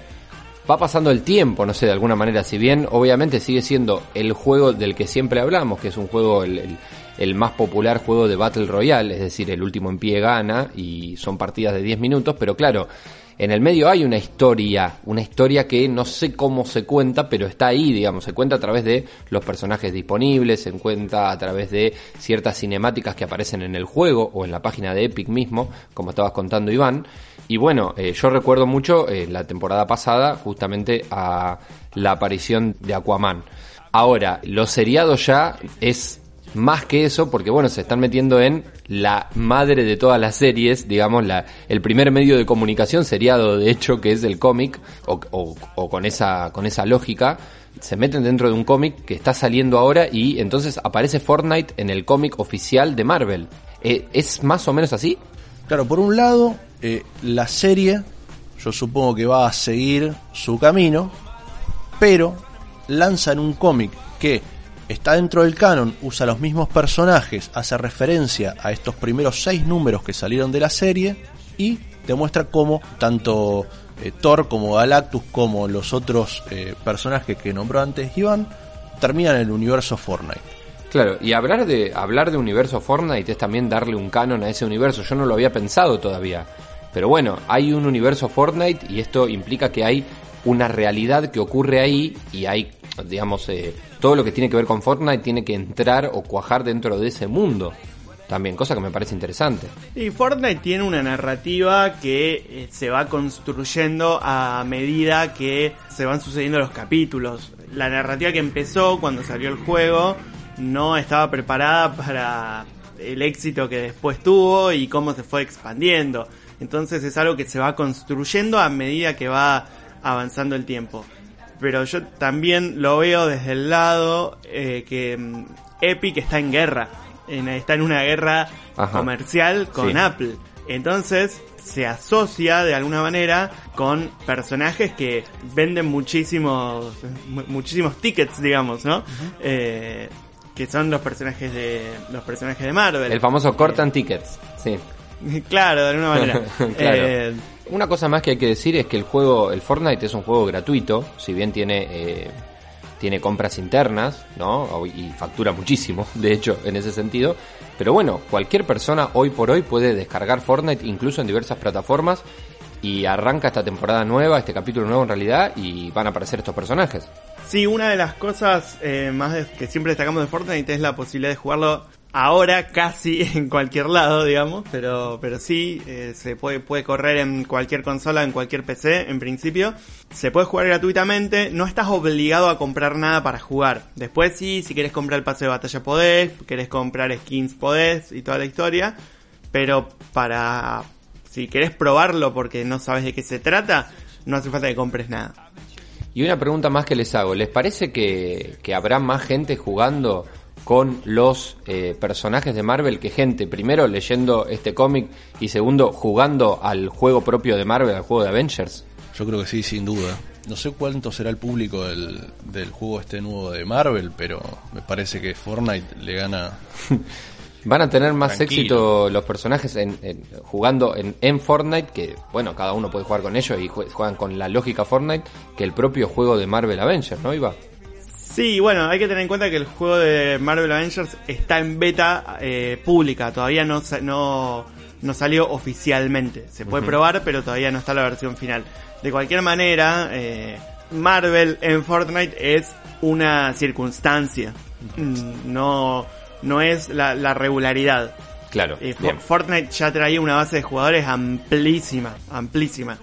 Va pasando el tiempo, no sé, de alguna manera, si bien obviamente sigue siendo el juego del que siempre hablamos, que es un juego, el, el el más popular juego de Battle Royale, es decir, el último en pie gana y son partidas de 10 minutos, pero claro, en el medio hay una historia, una historia que no sé cómo se cuenta, pero está ahí, digamos, se cuenta a través de los personajes disponibles, se cuenta a través de ciertas cinemáticas que aparecen en el juego o en la página de Epic mismo, como estabas contando Iván. Y bueno, eh, yo recuerdo mucho eh, la temporada pasada justamente a la aparición de Aquaman. Ahora, los seriados ya es más que eso, porque bueno, se están metiendo en la madre de todas las series, digamos, la, el primer medio de comunicación seriado, de hecho, que es el cómic, o, con, esa, con esa lógica, se meten dentro de un cómic que está saliendo ahora y entonces aparece Fortnite en el cómic oficial de Marvel. Eh, ¿Es más o menos así? Claro, por un lado, eh, la serie, yo supongo que va a seguir su camino, pero lanzan un cómic que está dentro del canon, usa los mismos personajes, hace referencia a estos primeros seis números que salieron de la serie y demuestra cómo tanto eh, Thor como Galactus como los otros eh, personajes que nombró antes Iván terminan en el universo Fortnite. Claro, y hablar de hablar de universo Fortnite es también darle un canon a ese universo. Yo no lo había pensado todavía. Pero bueno, hay un universo Fortnite y esto implica que hay una realidad que ocurre ahí y hay, digamos, eh, todo lo que tiene que ver con Fortnite tiene que entrar o cuajar dentro de ese mundo. También, cosa que me parece interesante. Y Fortnite tiene una narrativa que eh, se va construyendo a medida que se van sucediendo los capítulos. La narrativa que empezó cuando salió el juego no estaba preparada para el éxito que después tuvo y cómo se fue expandiendo. Entonces es algo que se va construyendo a medida que va avanzando el tiempo. Pero yo también lo veo desde el lado eh, que mm, Epic está en guerra, en- está en una guerra Ajá. comercial con Sí. Apple. Entonces se asocia de alguna manera con personajes que venden muchísimos mu- muchísimos tickets, digamos, ¿no? Eh, que son los personajes de los personajes de Marvel. El famoso cortan tickets. Sí. Claro, de alguna manera. Claro. Eh, Una cosa más que hay que decir es que el juego, el Fortnite es un juego gratuito, si bien tiene eh, tiene compras internas, ¿no? Y factura muchísimo, de hecho, en ese sentido. Pero bueno, cualquier persona hoy por hoy puede descargar Fortnite incluso en diversas plataformas y arranca esta temporada nueva, este capítulo nuevo en realidad y van a aparecer estos personajes. Sí, una de las cosas eh, más que siempre destacamos de Fortnite es la posibilidad de jugarlo ahora casi en cualquier lado, digamos, pero pero sí eh, se puede puede correr en cualquier consola, en cualquier PC, en principio. Se puede jugar gratuitamente, no estás obligado a comprar nada para jugar. Después sí, si querés comprar el pase de batalla podés, querés comprar skins podés y toda la historia, pero para si querés probarlo porque no sabes de qué se trata, no hace falta que compres nada. Y una pregunta más que les hago, ¿les parece que, que habrá más gente jugando con los eh, personajes de Marvel que gente, primero leyendo este cómic y segundo jugando al juego propio de Marvel, al juego de Avengers? Yo creo que sí, sin duda. No sé cuánto será el público del, del juego este nuevo de Marvel, pero me parece que Fortnite le gana. Van a tener más Tranquilo. éxito los personajes en, en- jugando en, en Fortnite, que bueno, cada uno puede jugar con ellos y jue- juegan con la lógica Fortnite, que el propio juego de Marvel Avengers, ¿no, Iba? Sí, bueno, hay que tener en cuenta que el juego de Marvel Avengers está en beta eh, pública, todavía no, no, no salió oficialmente. Se puede probar, pero todavía no está la versión final. De cualquier manera, eh, Marvel en Fortnite es una circunstancia, Mm, no, no es la, la regularidad. Claro, Eh. Fortnite ya traía una base de jugadores amplísima, amplísima.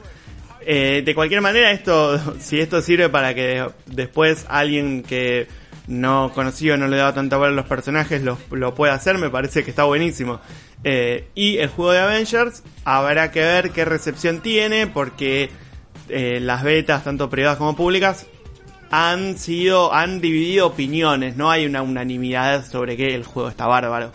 Eh, de cualquier manera, esto, si esto sirve para que después alguien que no conocido, no le daba tanta bola a los personajes, lo, lo pueda hacer, me parece que está buenísimo. Eh, y el juego de Avengers, habrá que ver qué recepción tiene, porque eh, las betas, tanto privadas como públicas, han sido, han dividido opiniones, no hay una unanimidad sobre que el juego está bárbaro.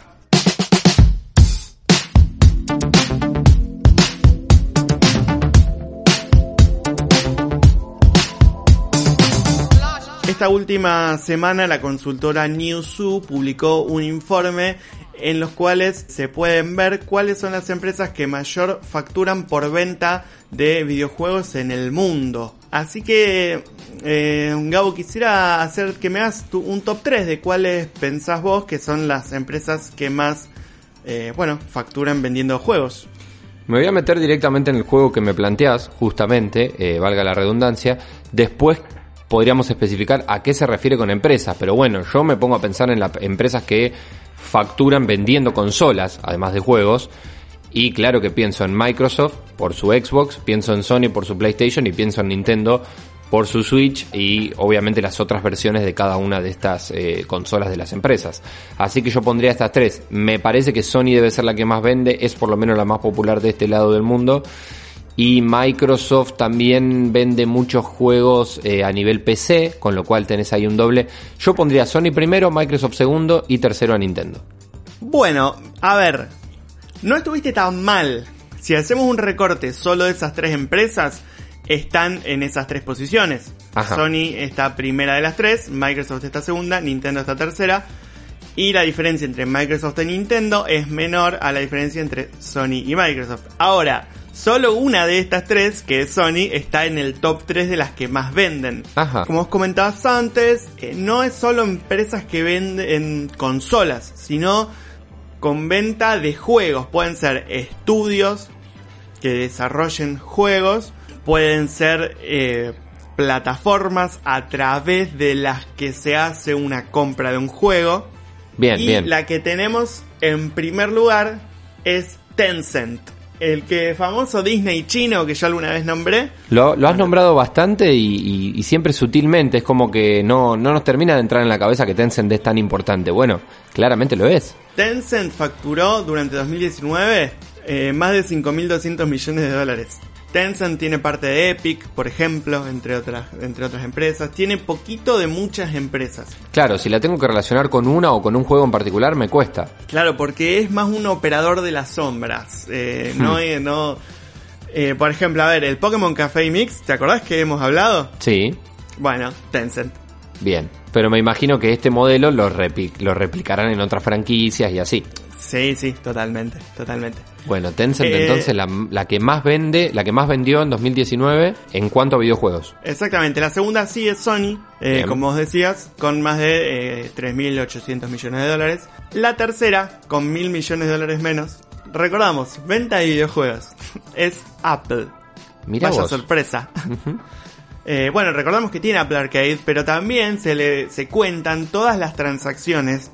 Esta última semana la consultora Newzoo publicó un informe en los cuales se pueden ver cuáles son las empresas que mayor facturan por venta de videojuegos en el mundo. Así que, eh, Gabo, quisiera hacer que me hagas un top 3 de cuáles pensás vos que son las empresas que más, eh, bueno, facturan vendiendo juegos. Me voy a meter directamente en el juego que me planteás, justamente, eh, valga la redundancia. Después podríamos especificar a qué se refiere con empresas, pero bueno, yo me pongo a pensar en las empresas que facturan vendiendo consolas, además de juegos. Y claro que pienso en Microsoft por su Xbox, pienso en Sony por su PlayStation y pienso en Nintendo por su Switch y obviamente las otras versiones de cada una de estas eh, consolas de las empresas. Así que yo pondría estas tres. Me parece que Sony debe ser la que más vende, es por lo menos la más popular de este lado del mundo. Y Microsoft también vende muchos juegos eh, a nivel PC, con lo cual tenés ahí un doble. Yo pondría Sony primero, Microsoft segundo y tercero a Nintendo. Bueno, a ver, no estuviste tan mal. Si hacemos un recorte solo de esas tres empresas, están en esas tres posiciones. Ajá. Sony está primera de las tres, Microsoft está segunda, Nintendo está tercera. Y la diferencia entre Microsoft y Nintendo es menor a la diferencia entre Sony y Microsoft. Ahora, solo una de estas tres, que es Sony, está en el top 3 de las que más venden. Ajá. Como os comentabas antes, eh, no es solo empresas que venden consolas, sino con venta de juegos. Pueden ser estudios que desarrollen juegos, pueden ser eh, plataformas a través de las que se hace una compra de un juego. Bien, y bien. la que tenemos en primer lugar es Tencent. El que famoso Disney chino que yo alguna vez nombré. Lo, lo has nombrado bastante y, y- y siempre sutilmente, es como que no, no nos termina de entrar en la cabeza que Tencent es tan importante. Bueno, claramente lo es. Tencent facturó durante 2019 eh, más de 5.200 millones de dólares. Tencent tiene parte de Epic, por ejemplo, entre otras, entre otras empresas. Tiene poquito de muchas empresas. Claro, si la tengo que relacionar con una o con un juego en particular, me cuesta. Claro, porque es más un operador de las sombras. Eh, no, eh, no. eh, por ejemplo, a ver, el Pokémon Café Mix, ¿te acordás que hemos hablado? Sí, Bueno, Tencent. bien. Pero me imagino que este modelo lo, lo replicarán en otras franquicias y así. Sí, sí, totalmente, totalmente. Bueno, Tencent Eh, entonces la, la que más vende, la que más vendió en 2019 en cuanto a videojuegos. Exactamente, la segunda sí es Sony, eh, como vos decías, con más de eh, 3.800 millones de dólares. La tercera, con 1.000 millones de dólares menos. Recordamos, venta de videojuegos. es Apple. Mira Vaya vos. sorpresa. Eh, bueno, recordamos que tiene Apple Arcade, pero también se, le, se cuentan todas las transacciones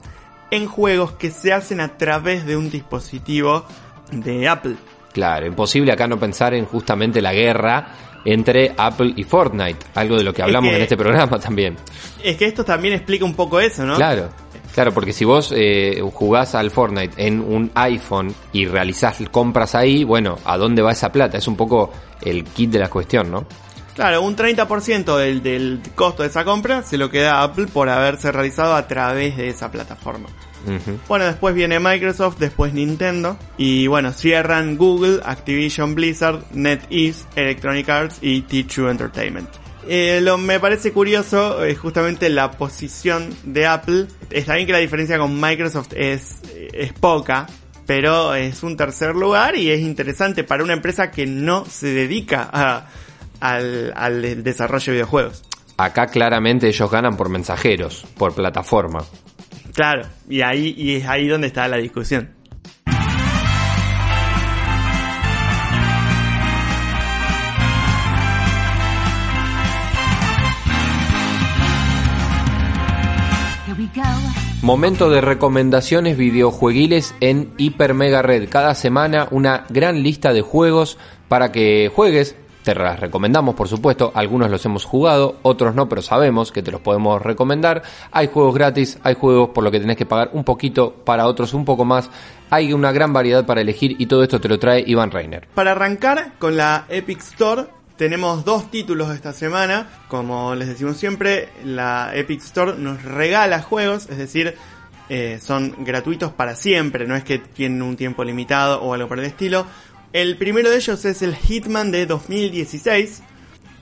en juegos que se hacen a través de un dispositivo de Apple. Claro, imposible acá no pensar en justamente la guerra entre Apple y Fortnite, algo de lo que hablamos que- en este programa también. Es que esto también explica un poco eso, ¿no? Claro. Claro, porque si vos eh, jugás al Fortnite en un iPhone y realizás compras ahí, bueno, ¿a dónde va esa plata? Es un poco el kit de la cuestión, ¿no? Claro, un 30% del, del costo de esa compra se lo queda a Apple por haberse realizado a través de esa plataforma. Bueno, después viene Microsoft, después Nintendo. Y bueno, cierran Google, Activision Blizzard, NetEase, Electronic Arts y T2 Entertainment. Eh, lo me parece curioso es justamente la posición de Apple. Está bien que la diferencia con Microsoft es, es poca, pero es un tercer lugar y es interesante para una empresa que no se dedica a- al, al desarrollo de videojuegos. Acá claramente ellos ganan por mensajeros, por plataforma. Claro, y ahí y es ahí donde está la discusión. Momento de recomendaciones videojueguiles en Hiper Mega Red. Cada semana una gran lista de juegos para que juegues. Te las recomendamos, por supuesto. Algunos los hemos jugado, otros no, pero sabemos que te los podemos recomendar. Hay juegos gratis, hay juegos por lo que tenés que pagar un poquito, para otros un poco más. Hay una gran variedad para elegir y todo esto te lo trae Iván Reiner. Para arrancar con la Epic Store, tenemos dos títulos esta semana. Como les decimos siempre, la Epic Store nos regala juegos, es decir, eh, son gratuitos para siempre, no es que tienen un tiempo limitado o algo por el estilo. El primero de ellos es el Hitman de 2016,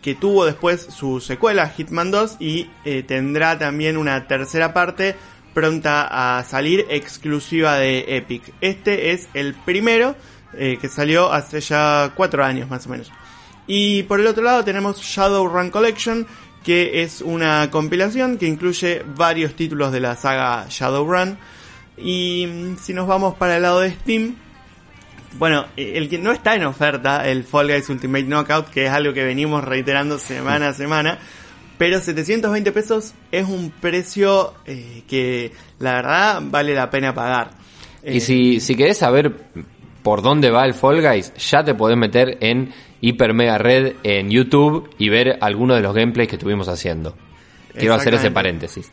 que tuvo después su secuela, Hitman 2, y eh, tendrá también una tercera parte pronta a salir exclusiva de Epic. Este es el primero eh, que salió hace ya cuatro años más o menos. Y por el otro lado tenemos Shadowrun Collection, que es una compilación que incluye varios títulos de la saga Shadowrun. Y mm, si nos vamos para el lado de Steam, bueno, eh, el que no está en oferta, el Fall Guys Ultimate Knockout, que es algo que venimos reiterando semana a semana, pero 720 pesos es un precio eh, que la verdad vale la pena pagar. Y Eh, si, si querés saber por dónde va el Fall Guys, ya te podés meter en Hiper Mega Red en YouTube y ver algunos de los gameplays que estuvimos haciendo. Quiero hacer ese paréntesis.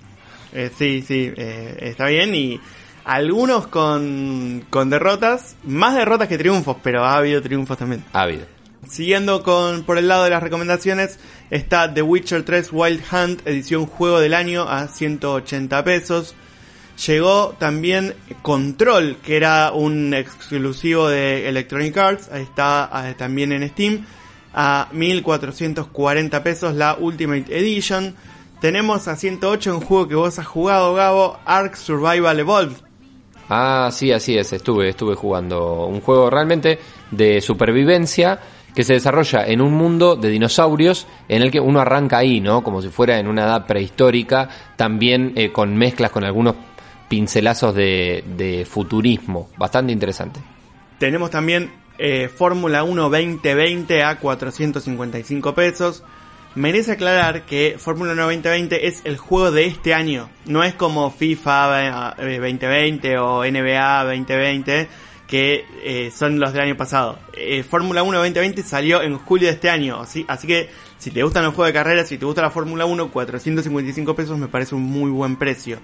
Eh, sí, sí, eh, está bien y algunos con, con derrotas, más derrotas que triunfos, pero ha habido triunfos también. Ávido. Siguiendo con por el lado de las recomendaciones, está The Witcher 3 Wild Hunt, edición juego del año a 180 pesos. Llegó también Control, que era un exclusivo de Electronic Arts, ahí está eh, también en Steam, a 1440 pesos la Ultimate Edition. Tenemos a 108 un juego que vos has jugado, Gabo, Ark Survival Evolved. Ah, sí, así es. Estuve, estuve jugando un juego realmente de supervivencia que se desarrolla en un mundo de dinosaurios en el que uno arranca ahí, ¿no? Como si fuera en una edad prehistórica, también eh, con mezclas con algunos pincelazos de, futurismo. Bastante interesante. Tenemos también eh, Fórmula 1 2020 a 455 pesos. Merece aclarar que Fórmula 1 2020 es el juego de este año. No es como FIFA eh, 2020 o NBA 2020 que eh, son los del año pasado. Eh, Fórmula 1 2020 salió en julio de este año. Así, así que si te gustan los juegos de carreras, si te gusta la Fórmula 1, 455 pesos me parece un muy buen precio.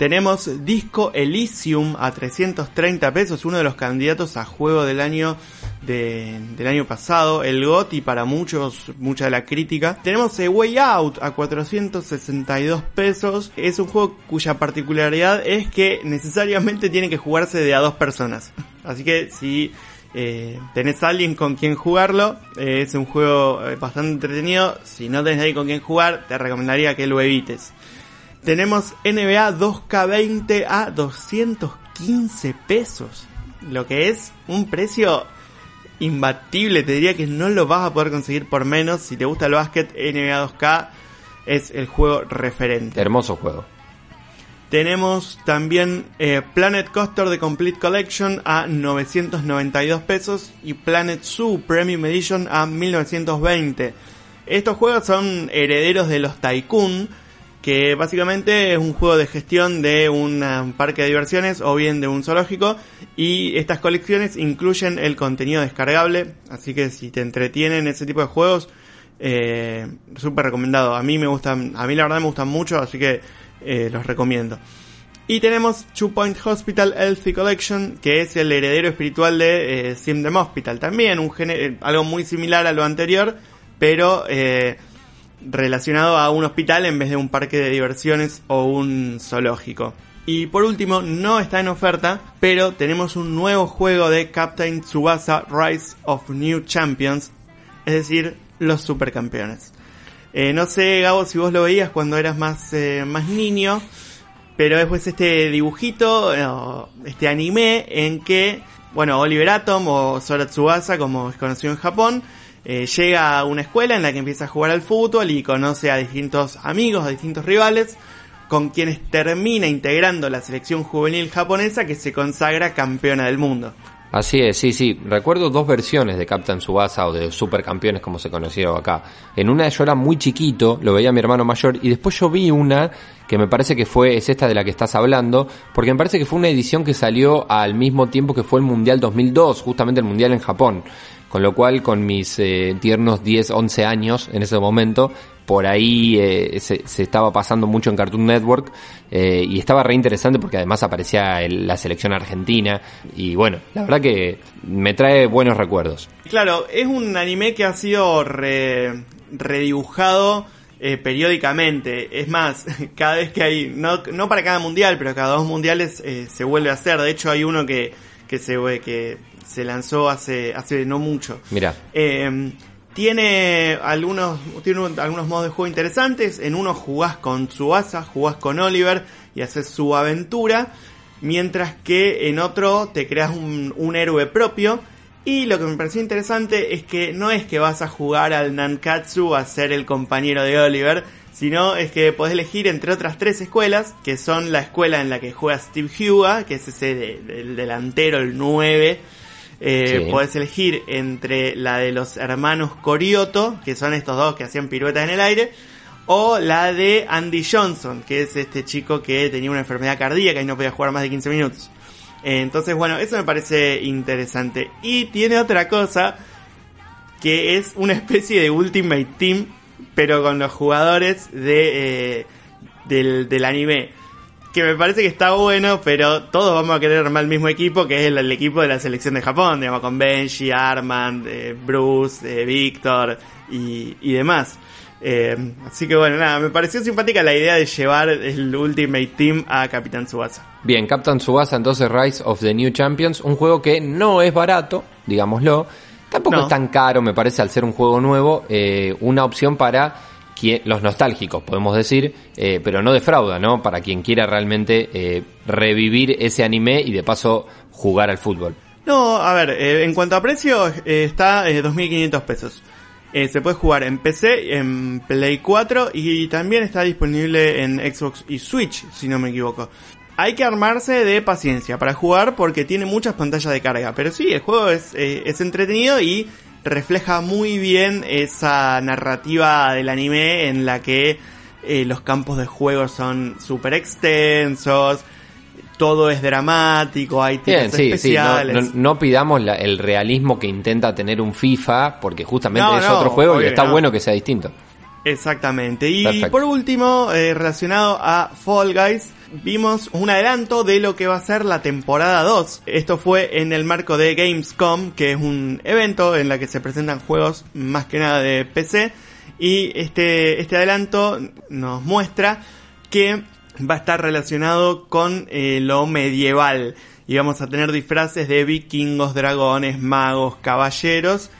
Tenemos Disco Elysium a 330 pesos, uno de los candidatos a juego del año de- del año pasado, el GOTY para muchos, mucha de la crítica. Tenemos A Way Out a 462 pesos. Es un juego cuya particularidad es que necesariamente tiene que jugarse de a dos personas. Así que si eh, tenés a alguien con quien jugarlo, eh, es un juego eh, bastante entretenido. Si no tenés nadie con quien jugar, te recomendaría que lo evites. Tenemos NBA 2K20 a 215 pesos. Lo que es un precio imbatible. Te diría que no lo vas a poder conseguir por menos. Si te gusta el básquet, NBA 2K es el juego referente. Hermoso juego. Tenemos también eh, Planet Coaster de Complete Collection a 992 pesos y Planet Zoo Premium Edition a 1920. Estos juegos son herederos de los Tycoon, que básicamente es un juego de gestión de un um, parque de diversiones o bien de un zoológico y estas colecciones incluyen el contenido descargable, así que si te entretienen ese tipo de juegos, eh, súper recomendado. A mí me gustan, a mí la verdad me gustan mucho, así que eh, los recomiendo. Y tenemos Two Point Hospital Healthy Collection, que es el heredero espiritual de eh, Simdem Hospital. También un eh, algo muy similar a lo anterior, pero eh, relacionado a un hospital en vez de un parque de diversiones o un zoológico. Y por último, no está en oferta, pero tenemos un nuevo juego de Captain Tsubasa Rise of New Champions, es decir, los supercampeones. Eh, no sé, Gabo, si vos lo veías cuando eras más, eh, más niño, pero es pues este dibujito, eh, este anime en que, bueno, Oliver Atom o Sora Tsubasa, como es conocido en Japón, eh, llega a una escuela en la que empieza a jugar al fútbol y conoce a distintos amigos, a distintos rivales, con quienes termina integrando la selección juvenil japonesa que se consagra campeona del mundo. Así es, sí, sí. Recuerdo dos versiones de Captain Tsubasa o de Supercampeones como se conocieron acá. En una yo era muy chiquito, lo veía mi hermano mayor, y después yo vi una que me parece que fue, es esta de la que estás hablando, porque me parece que fue una edición que salió al mismo tiempo que fue el Mundial 2002, justamente el Mundial en Japón. Con lo cual, con mis eh, tiernos 10, 11 años en ese momento, por ahí eh, se, se estaba pasando mucho en Cartoon Network eh, y estaba re interesante porque además aparecía el- la selección argentina y bueno, la verdad que me trae buenos recuerdos. Claro, es un anime que ha sido re- redibujado eh, periódicamente. Es más, cada vez que hay, no, no para cada mundial, pero cada dos mundiales se vuelve a hacer. De hecho, hay uno que, que, se, que se lanzó hace, hace no mucho. Mira, Eh, tiene algunos tiene un- algunos modos de juego interesantes. En uno jugás con Tsubasa, jugás con Oliver y haces su aventura. Mientras que en otro te creas un, un héroe propio. Y lo que me pareció interesante es que no es que vas a jugar al Nankatsu a ser el compañero de Oliver, sino es que podés elegir entre otras tres escuelas, que son la escuela en la que juega Steve Huga, que es ese de- del delantero, el 9, eh, Sí. Podés elegir entre la de los hermanos Corioto, que son estos dos que hacían piruetas en el aire, o la de Andy Johnson, que es este chico que tenía una enfermedad cardíaca y no podía jugar más de 15 minutos. Eh, entonces, bueno, eso me parece interesante. Y tiene otra cosa, que es una especie de Ultimate Team, pero con los jugadores de, eh, del, del anime. Que me parece que está bueno, pero todos vamos a querer armar el mismo equipo, que es el, el equipo de la selección de Japón, digamos, con Benji, Armand, eh, Bruce, eh, Víctor y, y demás. Eh, así que bueno, nada, me pareció simpática la idea de llevar el Ultimate Team a Capitán Tsubasa. bien, Captain Tsubasa entonces Rise of the New Champions, un juego que no es barato, digámoslo, tampoco No. es tan caro, me parece, al ser un juego nuevo, eh, una opción para los nostálgicos, podemos decir, eh, pero no defrauda, ¿no? Para quien quiera realmente eh, revivir ese anime y de paso jugar al fútbol. No, a ver, eh, en cuanto a precio, está eh, 2.500 pesos. Se puede jugar en PC, en Play 4 y también está disponible en Xbox y Switch, si no me equivoco. Hay que armarse de paciencia para jugar porque tiene muchas pantallas de carga. Pero sí, el juego es, es entretenido y refleja muy bien esa narrativa del anime en la que eh, los campos de juego son súper extensos, todo es dramático, hay tiros sí, sí, no, especiales. no- no pidamos la- el realismo que intenta tener un FIFA, porque justamente No, es otro juego y está bueno que sea distinto. Exactamente. Y Perfecto. por último, eh, relacionado a Fall Guys, vimos un adelanto de lo que va a ser la temporada 2. Esto fue en el marco de Gamescom, que es un evento en la que se presentan juegos más que nada de PC. Y este, este adelanto nos muestra que va a estar relacionado con eh, lo medieval. Y vamos a tener disfraces de vikingos, dragones, magos, caballeros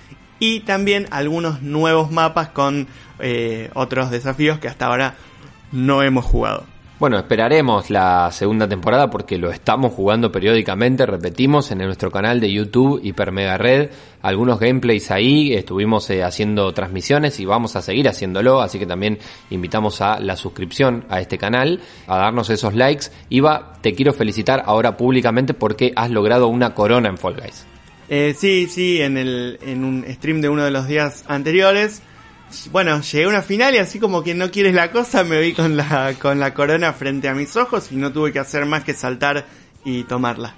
y también algunos nuevos mapas con eh, otros desafíos que hasta ahora no hemos jugado. Bueno, esperaremos la segunda temporada porque lo estamos jugando periódicamente, repetimos en nuestro canal de YouTube Hiper Mega Red, algunos gameplays ahí, estuvimos eh, haciendo transmisiones y vamos a seguir haciéndolo, así que también invitamos a la suscripción a este canal, a darnos esos likes. Iba, te quiero felicitar ahora públicamente porque has logrado una corona en Fall Guys. Eh, sí, sí, en, el, en un stream de uno de los días anteriores bueno, llegué a una final y así como quien no quieres la cosa, me vi con la, con la corona frente a mis ojos y no tuve que hacer más que saltar y tomarla.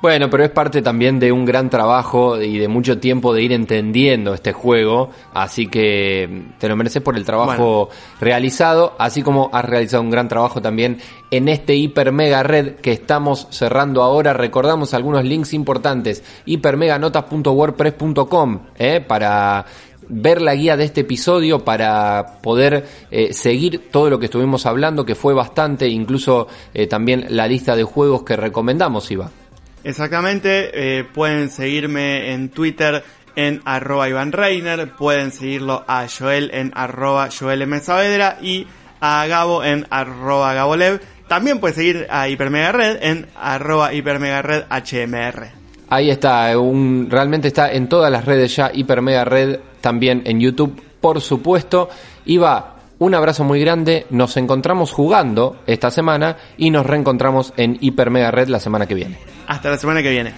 Bueno, pero es parte también de un gran trabajo y de mucho tiempo de ir entendiendo este juego, así que te lo mereces por el trabajo realizado, así como has realizado un gran trabajo también en este hiper mega red que estamos cerrando ahora. Recordamos algunos links importantes, hipermeganotas.wordpress.com, ¿eh? para ver la guía de este episodio para poder eh, seguir todo lo que estuvimos hablando, que fue bastante, incluso eh, también la lista de juegos que recomendamos, Iba. Exactamente, eh, pueden seguirme en Twitter en arroba Iván Reiner, pueden seguirlo a Joel en arroba Joel M. Saavedra y a Gabo en arroba Gabolev. También pueden seguir a Hipermega Red en arroba Hipermega Red HMR. Ahí está, un, realmente está en todas las redes ya, Hiper Mega Red, también en YouTube, por supuesto. Iba, un abrazo muy grande, nos encontramos jugando esta semana y nos reencontramos en Hiper Mega Red la semana que viene. Hasta la semana que viene.